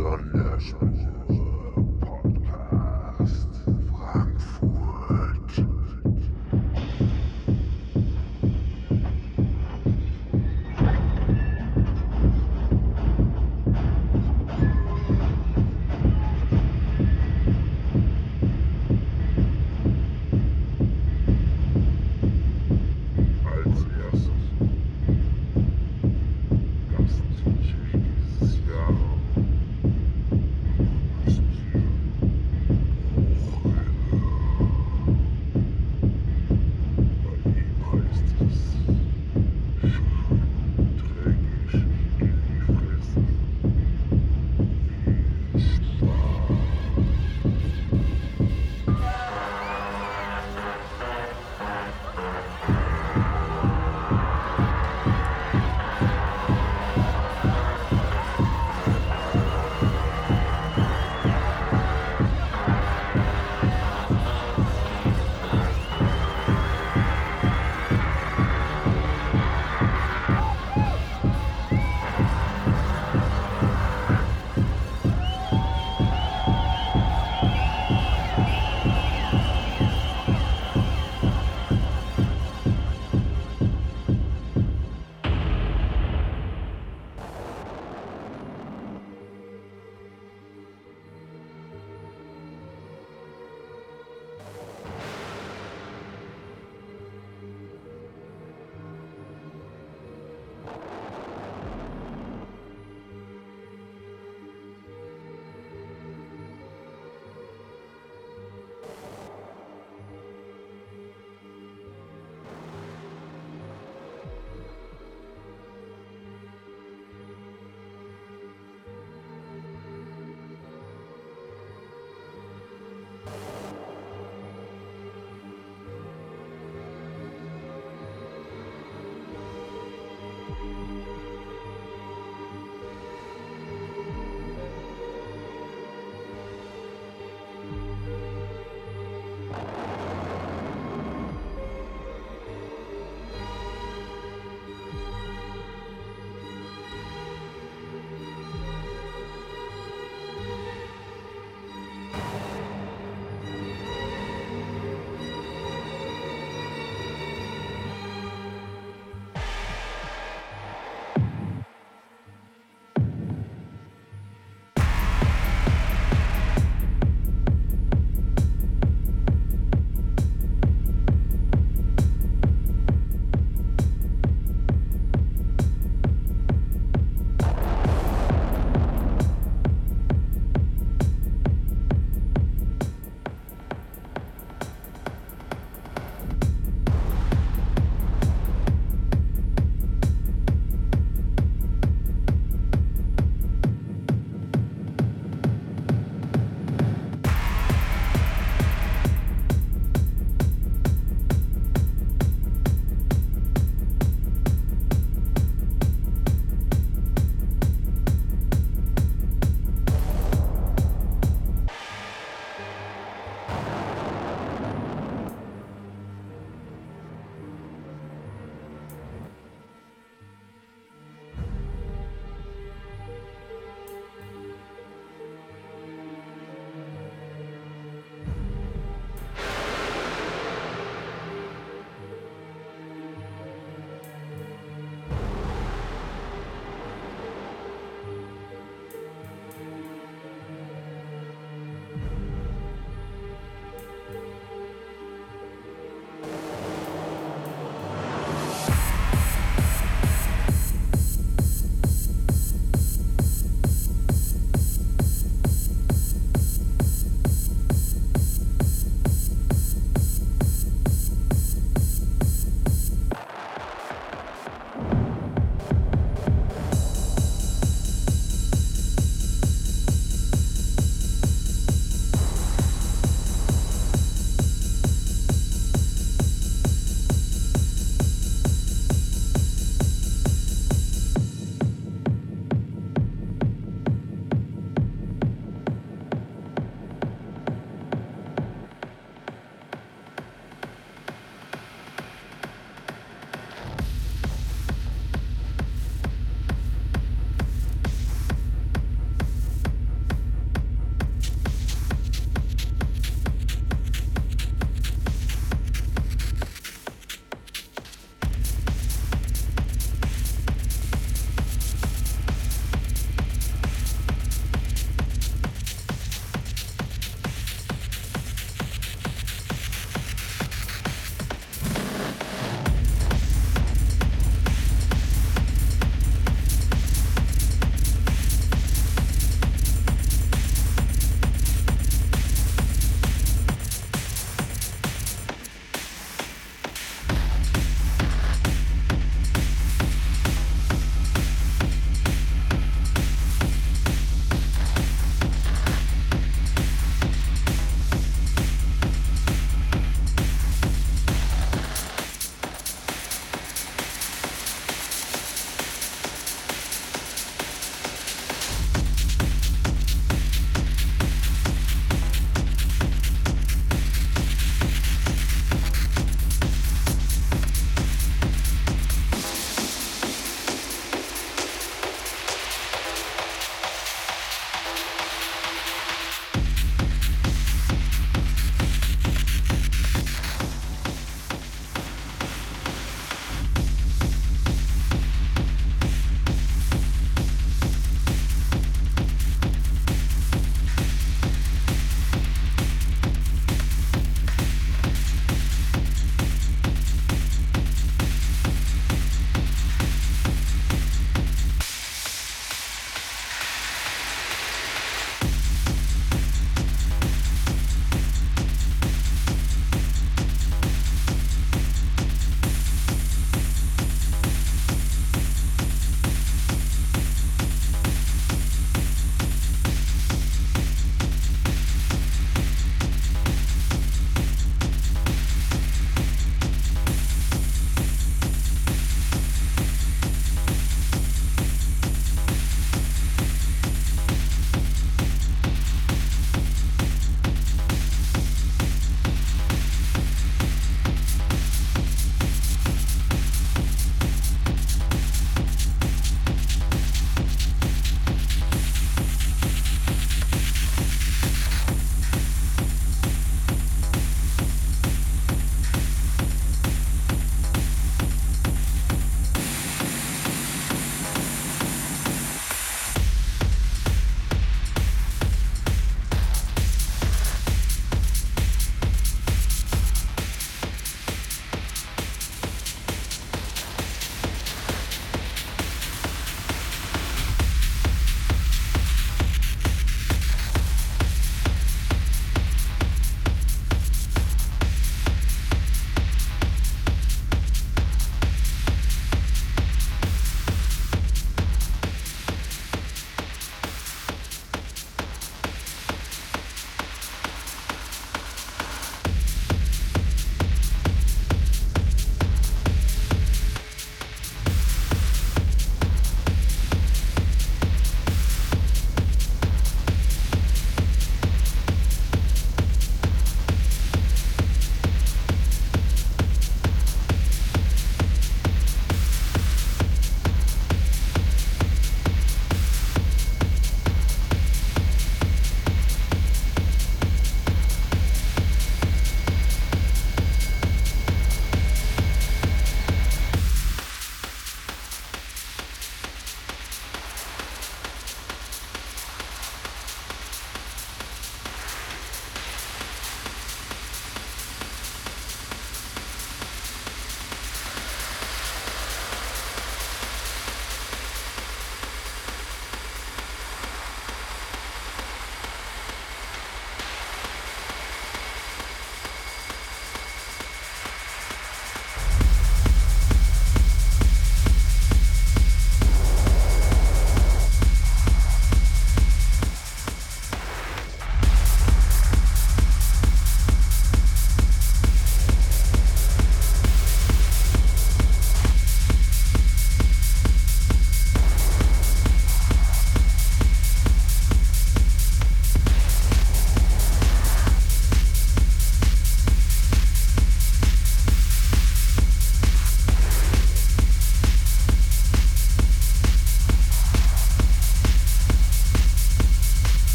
Sonderspur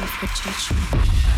With of your judgment.